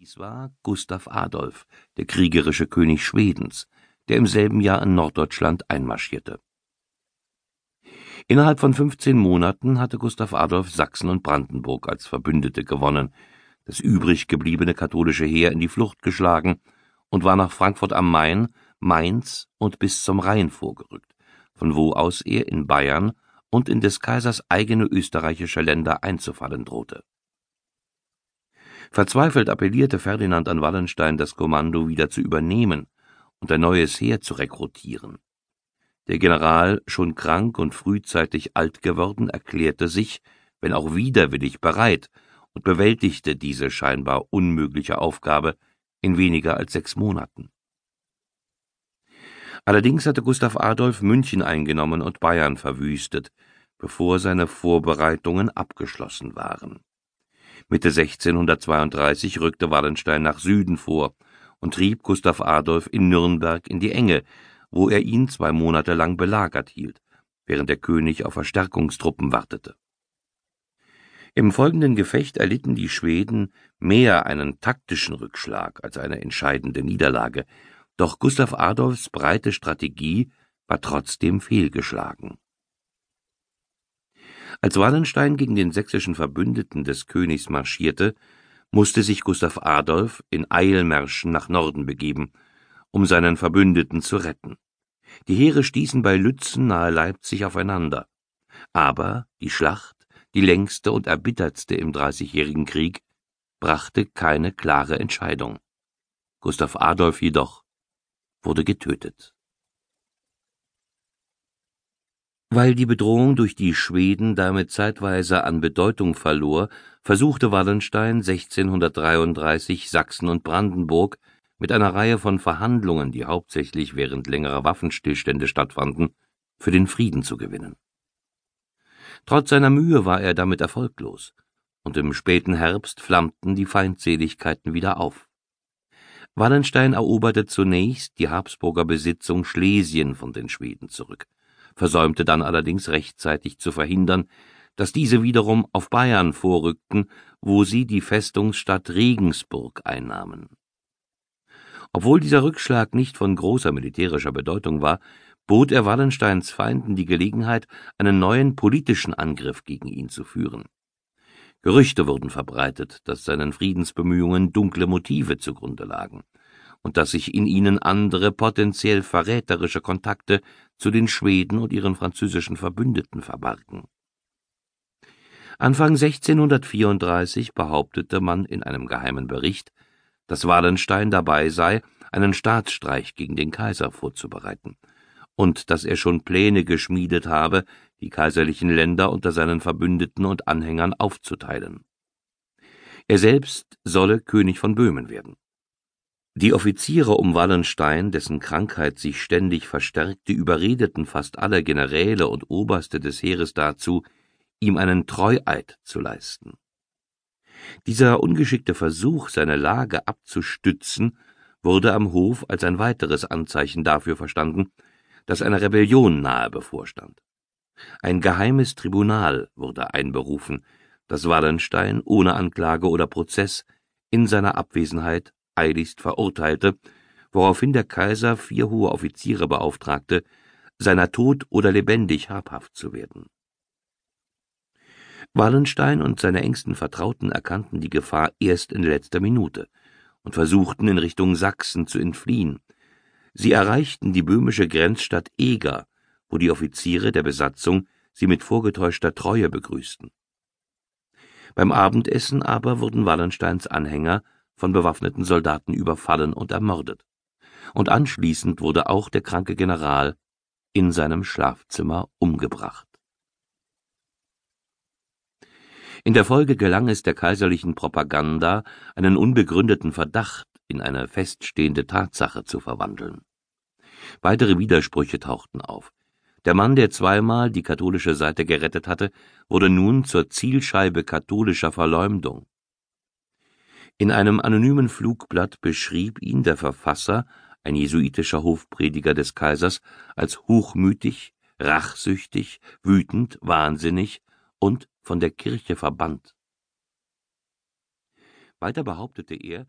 Dies war Gustav Adolf, der kriegerische König Schwedens, der im selben Jahr in Norddeutschland einmarschierte. Innerhalb von 15 Monaten hatte Gustav Adolf Sachsen und Brandenburg als Verbündete gewonnen, das übrig gebliebene katholische Heer in die Flucht geschlagen und war nach Frankfurt am Main, Mainz und bis zum Rhein vorgerückt, von wo aus er in Bayern und in des Kaisers eigene österreichische Länder einzufallen drohte Verzweifelt appellierte Ferdinand an Wallenstein, das Kommando wieder zu übernehmen und ein neues Heer zu rekrutieren. Der General, schon krank und frühzeitig alt geworden, erklärte sich, wenn auch widerwillig, bereit und bewältigte diese scheinbar unmögliche Aufgabe in weniger als sechs Monaten. Allerdings hatte Gustav Adolf München eingenommen und Bayern verwüstet, bevor seine Vorbereitungen abgeschlossen waren Mitte 1632 rückte Wallenstein nach Süden vor und trieb Gustav Adolf in Nürnberg in die Enge, wo er ihn zwei Monate lang belagert hielt, während der König auf Verstärkungstruppen wartete. Im folgenden Gefecht erlitten die Schweden mehr einen taktischen Rückschlag als eine entscheidende Niederlage, doch Gustav Adolfs breite Strategie war trotzdem fehlgeschlagen als Wallenstein gegen den sächsischen Verbündeten des Königs marschierte, musste sich Gustav Adolf in Eilmärschen nach Norden begeben, um seinen Verbündeten zu retten. Die Heere stießen bei Lützen nahe Leipzig aufeinander. Aber die Schlacht, die längste und erbittertste im Dreißigjährigen Krieg, brachte keine klare Entscheidung. Gustav Adolf jedoch wurde getötet Weil die Bedrohung durch die Schweden damit zeitweise an Bedeutung verlor, versuchte Wallenstein 1633 Sachsen und Brandenburg mit einer Reihe von Verhandlungen, die hauptsächlich während längerer Waffenstillstände stattfanden, für den Frieden zu gewinnen. Trotz seiner Mühe war er damit erfolglos, und im späten Herbst flammten die Feindseligkeiten wieder auf. Wallenstein eroberte zunächst die Habsburger Besitzung Schlesien von den Schweden zurück versäumte dann allerdings rechtzeitig zu verhindern, dass diese wiederum auf Bayern vorrückten, wo sie die Festungsstadt Regensburg einnahmen. Obwohl dieser Rückschlag nicht von großer militärischer Bedeutung war, bot er Wallensteins Feinden die Gelegenheit, einen neuen politischen Angriff gegen ihn zu führen. Gerüchte wurden verbreitet, dass seinen Friedensbemühungen dunkle Motive zugrunde lagen und dass sich in ihnen andere potenziell verräterische Kontakte zu den Schweden und ihren französischen Verbündeten verbargen. Anfang 1634 behauptete man in einem geheimen Bericht, dass Wallenstein dabei sei, einen Staatsstreich gegen den Kaiser vorzubereiten und dass er schon Pläne geschmiedet habe, die kaiserlichen Länder unter seinen Verbündeten und Anhängern aufzuteilen. Er selbst solle König von Böhmen werden die Offiziere um Wallenstein, dessen Krankheit sich ständig verstärkte, überredeten fast alle Generäle und Oberste des Heeres dazu, ihm einen Treueid zu leisten. Dieser ungeschickte Versuch, seine Lage abzustützen, wurde am Hof als ein weiteres Anzeichen dafür verstanden, dass eine Rebellion nahe bevorstand. Ein geheimes Tribunal wurde einberufen, das Wallenstein ohne Anklage oder Prozess in seiner Abwesenheit eiligst verurteilte, woraufhin der Kaiser vier hohe Offiziere beauftragte, seiner tot oder lebendig habhaft zu werden. Wallenstein und seine engsten Vertrauten erkannten die Gefahr erst in letzter Minute und versuchten in Richtung Sachsen zu entfliehen. Sie erreichten die böhmische Grenzstadt Eger, wo die Offiziere der Besatzung sie mit vorgetäuschter Treue begrüßten. Beim Abendessen aber wurden Wallensteins Anhänger von bewaffneten Soldaten überfallen und ermordet, und anschließend wurde auch der kranke General in seinem Schlafzimmer umgebracht. In der Folge gelang es der kaiserlichen Propaganda, einen unbegründeten Verdacht in eine feststehende Tatsache zu verwandeln. Weitere Widersprüche tauchten auf. Der Mann, der zweimal die katholische Seite gerettet hatte, wurde nun zur Zielscheibe katholischer Verleumdung. In einem anonymen Flugblatt beschrieb ihn der Verfasser, ein jesuitischer Hofprediger des Kaisers, als hochmütig, rachsüchtig, wütend, wahnsinnig und von der Kirche verbannt. Weiter behauptete er